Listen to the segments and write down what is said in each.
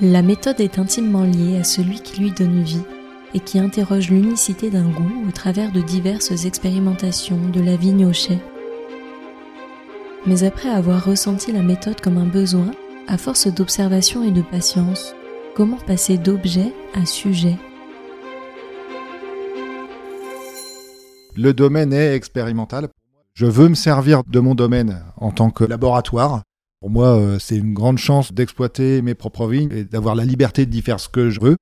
La méthode est intimement liée à celui qui lui donne vie et qui interroge l'unicité d'un goût au travers de diverses expérimentations de la vigne au chai. Mais après avoir ressenti la méthode comme un besoin, à force d'observation et de patience, comment passer d'objet à sujet? Le domaine est expérimental. Je veux me servir de mon domaine en tant que laboratoire. Pour moi, euh, c'est une grande chance d'exploiter mes propres vignes et d'avoir la liberté d'y faire ce que je veux.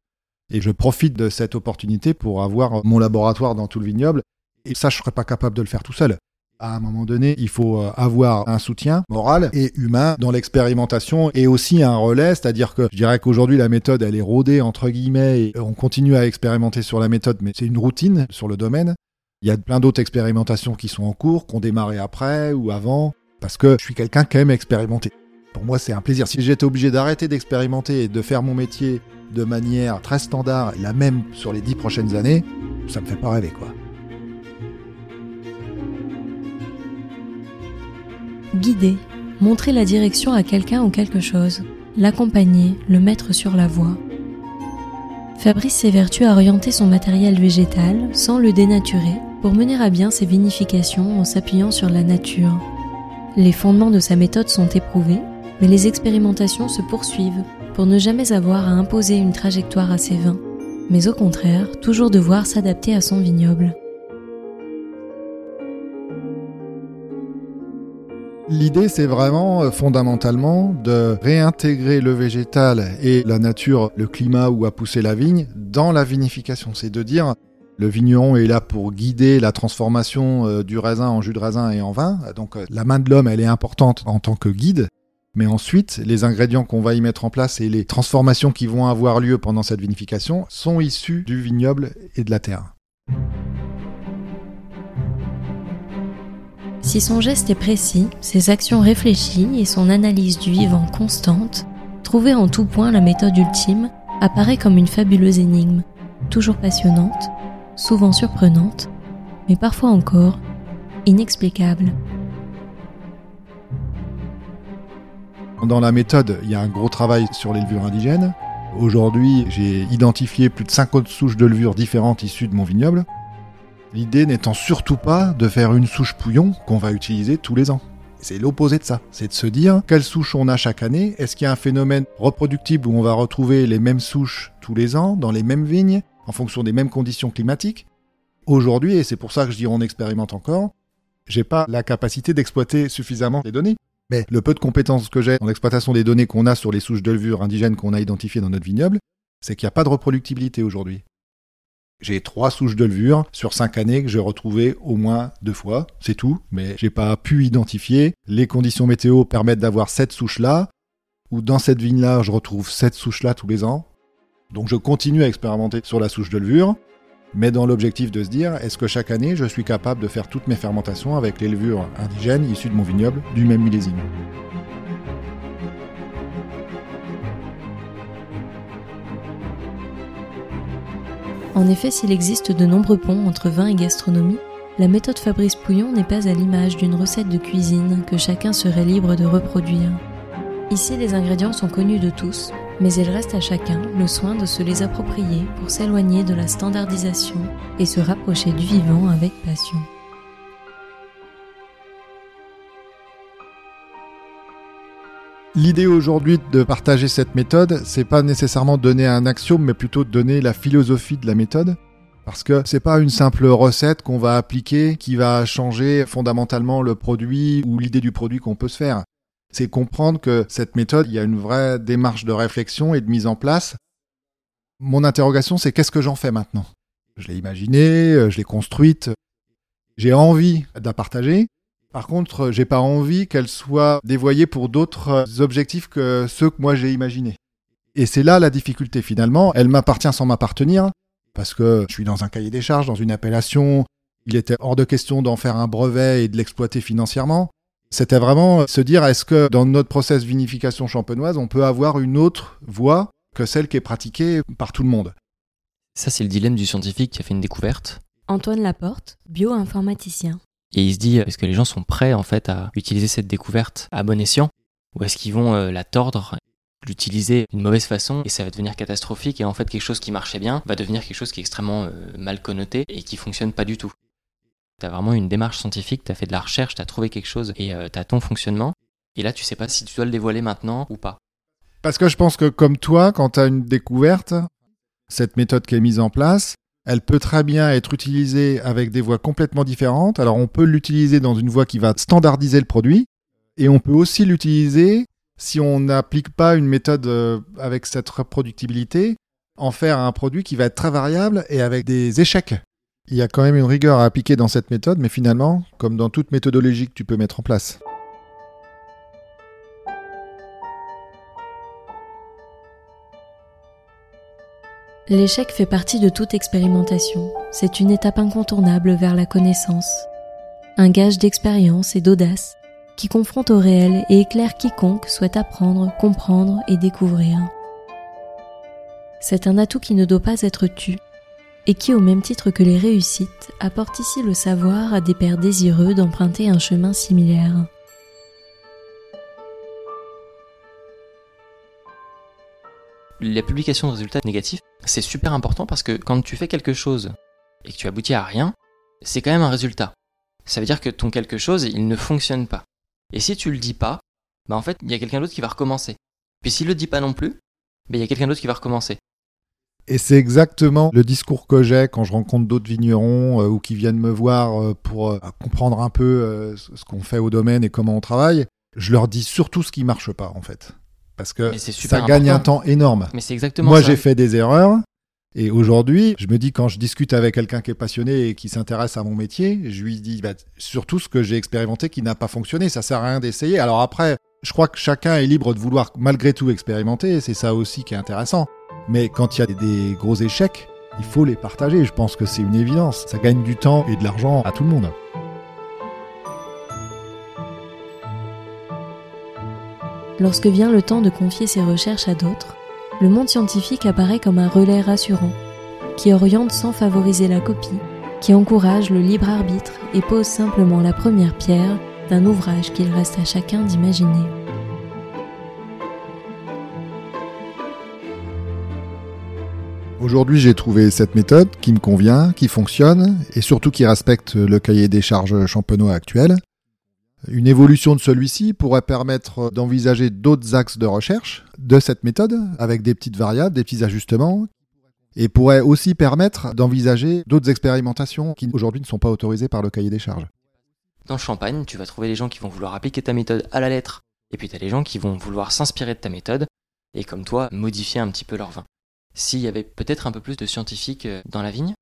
Et je profite de cette opportunité pour avoir mon laboratoire dans tout le vignoble. Et ça, je ne serais pas capable de le faire tout seul. À un moment donné, il faut euh, avoir un soutien moral et humain dans l'expérimentation et aussi un relais, c'est-à-dire que je dirais qu'aujourd'hui la méthode elle est rodée entre guillemets et on continue à expérimenter sur la méthode, mais c'est une routine sur le domaine. Il y a plein d'autres expérimentations qui sont en cours, qui ont démarré après ou avant, parce que je suis quelqu'un qui aime expérimenter. Pour moi, c'est un plaisir. Si j'étais obligé d'arrêter d'expérimenter et de faire mon métier de manière très standard, la même sur les dix prochaines années, ça me fait pas rêver, quoi. Guider, montrer la direction à quelqu'un ou quelque chose, l'accompagner, le mettre sur la voie. Fabrice s'évertue à orienter son matériel végétal sans le dénaturer pour mener à bien ses vinifications en s'appuyant sur la nature. Les fondements de sa méthode sont éprouvés, mais les expérimentations se poursuivent pour ne jamais avoir à imposer une trajectoire à ses vins, mais au contraire toujours devoir s'adapter à son vignoble. L'idée, c'est vraiment euh, fondamentalement de réintégrer le végétal et la nature, le climat où a poussé la vigne, dans la vinification. C'est de dire, le vigneron est là pour guider la transformation euh, du raisin en jus de raisin et en vin. Donc euh, la main de l'homme, elle est importante en tant que guide. Mais ensuite, les ingrédients qu'on va y mettre en place et les transformations qui vont avoir lieu pendant cette vinification sont issus du vignoble et de la terre. Si son geste est précis, ses actions réfléchies et son analyse du vivant constante, trouver en tout point la méthode ultime apparaît comme une fabuleuse énigme, toujours passionnante, souvent surprenante, mais parfois encore inexplicable. Dans la méthode, il y a un gros travail sur les levures indigènes. Aujourd'hui, j'ai identifié plus de 50 souches de levures différentes issues de mon vignoble. L'idée n'étant surtout pas de faire une souche pouillon qu'on va utiliser tous les ans. C'est l'opposé de ça. C'est de se dire quelle souche on a chaque année. Est-ce qu'il y a un phénomène reproductible où on va retrouver les mêmes souches tous les ans, dans les mêmes vignes? En fonction des mêmes conditions climatiques. Aujourd'hui, et c'est pour ça que je dis on expérimente encore, j'ai pas la capacité d'exploiter suffisamment les données. Mais le peu de compétences que j'ai dans l'exploitation des données qu'on a sur les souches de levure indigènes qu'on a identifiées dans notre vignoble, c'est qu'il n'y a pas de reproductibilité aujourd'hui. J'ai trois souches de levure sur cinq années que j'ai retrouvées au moins deux fois, c'est tout, mais j'ai pas pu identifier. Les conditions météo permettent d'avoir cette souche-là, ou dans cette vigne-là, je retrouve cette souche-là tous les ans. Donc je continue à expérimenter sur la souche de levure, mais dans l'objectif de se dire, est-ce que chaque année je suis capable de faire toutes mes fermentations avec les levures indigènes issues de mon vignoble du même millésime? En effet, s'il existe de nombreux ponts entre vin et gastronomie, la méthode Fabrice Pouillon n'est pas à l'image d'une recette de cuisine que chacun serait libre de reproduire. Ici, les ingrédients sont connus de tous, mais il reste à chacun le soin de se les approprier pour s'éloigner de la standardisation et se rapprocher du vivant avec passion. L'idée aujourd'hui de partager cette méthode, c'est pas nécessairement donner un axiome, mais plutôt donner la philosophie de la méthode. Parce que c'est pas une simple recette qu'on va appliquer qui va changer fondamentalement le produit ou l'idée du produit qu'on peut se faire c'est comprendre que cette méthode, il y a une vraie démarche de réflexion et de mise en place. Mon interrogation, c'est qu'est-ce que j'en fais maintenant? Je l'ai imaginée, euh, je l'ai construite, j'ai envie de la partager. Par contre, j'ai pas envie qu'elle soit dévoyée pour d'autres objectifs que ceux que moi j'ai imaginés. Et c'est là la difficulté finalement. Elle m'appartient sans m'appartenir, parce que je suis dans un cahier des charges, dans une appellation. Il était hors de question d'en faire un brevet et de l'exploiter financièrement. C'était vraiment se dire est-ce que dans notre process vinification champenoise, on peut avoir une autre voie que celle qui est pratiquée par tout le monde? Ça, c'est le dilemme du scientifique qui a fait une découverte. Antoine Laporte, bioinformaticien. Et il se dit est-ce que les gens sont prêts en fait à utiliser cette découverte à bon escient? Ou est-ce qu'ils vont euh, la tordre l'utiliser d'une mauvaise façon et ça va devenir catastrophique et en fait quelque chose qui marchait bien va devenir quelque chose qui est extrêmement euh, mal connoté et qui fonctionne pas du tout? Tu as vraiment une démarche scientifique, tu as fait de la recherche, tu as trouvé quelque chose et euh, tu as ton fonctionnement et là tu sais pas si tu dois le dévoiler maintenant ou pas. Parce que je pense que comme toi, quand tu as une découverte, cette méthode qui est mise en place, elle peut très bien être utilisée avec des voies complètement différentes. Alors on peut l'utiliser dans une voie qui va standardiser le produit, et on peut aussi l'utiliser si on n'applique pas une méthode euh, avec cette reproductibilité, en faire un produit qui va être très variable et avec des échecs. Il y a quand même une rigueur à appliquer dans cette méthode, mais finalement, comme dans toute méthodologie que tu peux mettre en place. L'échec fait partie de toute expérimentation. C'est une étape incontournable vers la connaissance. Un gage d'expérience et d'audace qui confronte au réel et éclaire quiconque souhaite apprendre, comprendre et découvrir. C'est un atout qui ne doit pas être tu, et qui, au même titre que les réussites, apporte ici le savoir à des pères désireux d'emprunter un chemin similaire. La publication de résultats négatifs c'est super important parce que quand tu fais quelque chose et que tu aboutis à rien, c'est quand même un résultat. Ça veut dire que ton quelque chose, il ne fonctionne pas. Et si tu le dis pas, bah en fait, il y a quelqu'un d'autre qui va recommencer. Puis s'il le dit pas non plus, bah il y a quelqu'un d'autre qui va recommencer. Et c'est exactement le discours que j'ai quand je rencontre d'autres vignerons euh, ou qui viennent me voir euh, pour euh, comprendre un peu ce qu'on fait au domaine et comment on travaille. Je leur dis surtout ce qui marche pas en fait parce que ça gagne un temps énorme. Mais c'est exactement Moi, j'ai fait des erreurs. Et aujourd'hui, je me dis, quand je discute avec quelqu'un qui est passionné et qui s'intéresse à mon métier, je lui dis bah, surtout ce que j'ai expérimenté qui n'a pas fonctionné. Ça sert à rien d'essayer. Alors après, je crois que chacun est libre de vouloir malgré tout expérimenter. C'est ça aussi qui est intéressant. Mais quand il y a des gros échecs, il faut les partager. Je pense que c'est une évidence. Ça gagne du temps et de l'argent à tout le monde. Lorsque vient le temps de confier ses recherches à d'autres, le monde scientifique apparaît comme un relais rassurant, qui oriente sans favoriser la copie, qui encourage le libre arbitre et pose simplement la première pierre d'un ouvrage qu'il reste à chacun d'imaginer. Aujourd'hui, j'ai trouvé cette méthode qui me convient, qui fonctionne et surtout qui respecte le cahier des charges champenois actuel. Une évolution de celui-ci pourrait permettre d'envisager d'autres axes de recherche de cette méthode, avec des petites variables, des petits ajustements, et pourrait aussi permettre d'envisager d'autres expérimentations qui aujourd'hui ne sont pas autorisées par le cahier des charges. Dans Champagne, tu vas trouver les gens qui vont vouloir appliquer ta méthode à la lettre, et puis tu as les gens qui vont vouloir s'inspirer de ta méthode, et comme toi, modifier un petit peu leur vin. S'il y avait peut-être un peu plus de scientifiques euh, dans la vigne,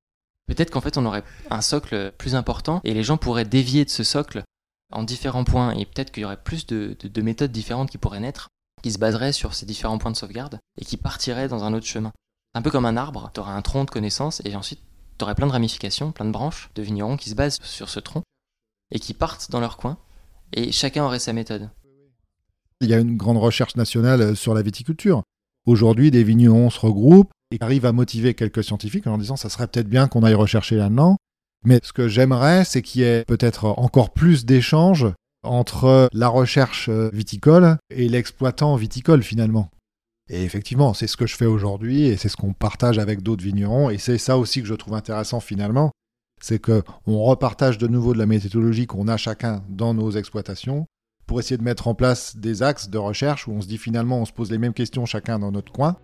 peut-être qu'en fait on aurait un socle plus important, et les gens pourraient dévier de ce socle en différents points et peut-être qu'il y aurait plus de, méthodes différentes qui pourraient naître, qui se baseraient sur ces différents points de sauvegarde et qui partiraient dans un autre chemin. Un peu comme un arbre, tu aurais un tronc de connaissances et ensuite tu aurais plein de ramifications, plein de branches de vignerons qui se basent sur ce tronc et qui partent dans leur coin et chacun aurait sa méthode. Il y a une grande recherche nationale euh, sur la viticulture. Aujourd'hui, des vignerons se regroupent et arrivent à motiver quelques scientifiques en disant ça serait peut-être bien qu'on aille rechercher là-dedans. Mais ce que j'aimerais, c'est qu'il y ait peut-être encore plus d'échanges entre la recherche euh, viticole et l'exploitant viticole finalement. Et effectivement, c'est ce que je fais aujourd'hui et c'est ce qu'on partage avec d'autres vignerons. Et c'est ça aussi que je trouve intéressant finalement, c'est qu'on repartage de nouveau de la méthodologie qu'on a chacun dans nos exploitations pour essayer de mettre en place des axes de recherche où on se dit finalement on se pose les mêmes questions chacun dans notre coin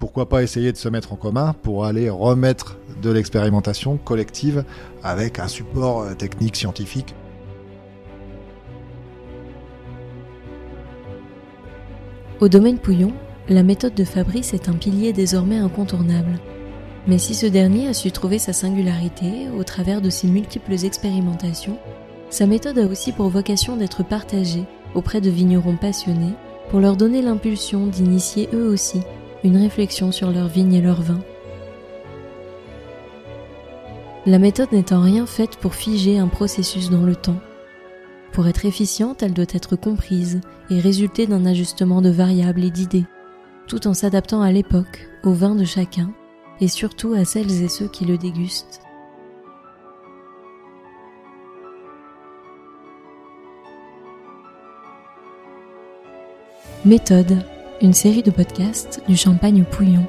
pourquoi pas essayer de se mettre en commun pour aller remettre de l'expérimentation collective avec un support euh, technique scientifique Au domaine Pouillon, la méthode de Fabrice est un pilier désormais incontournable. Mais si ce dernier a su trouver sa singularité au travers de ses multiples expérimentations, sa méthode a aussi pour vocation d'être partagée auprès de vignerons passionnés pour leur donner l'impulsion d'initier eux aussi une réflexion sur leur vigne et leur vin. La méthode n'est en rien faite pour figer un processus dans le temps. Pour être efficiente, elle doit être comprise et résulter d'un ajustement de variables et d'idées, tout en s'adaptant à l'époque, au vin de chacun et surtout à celles et ceux qui le dégustent. Méthode une série de podcasts du Champagne Pouillon.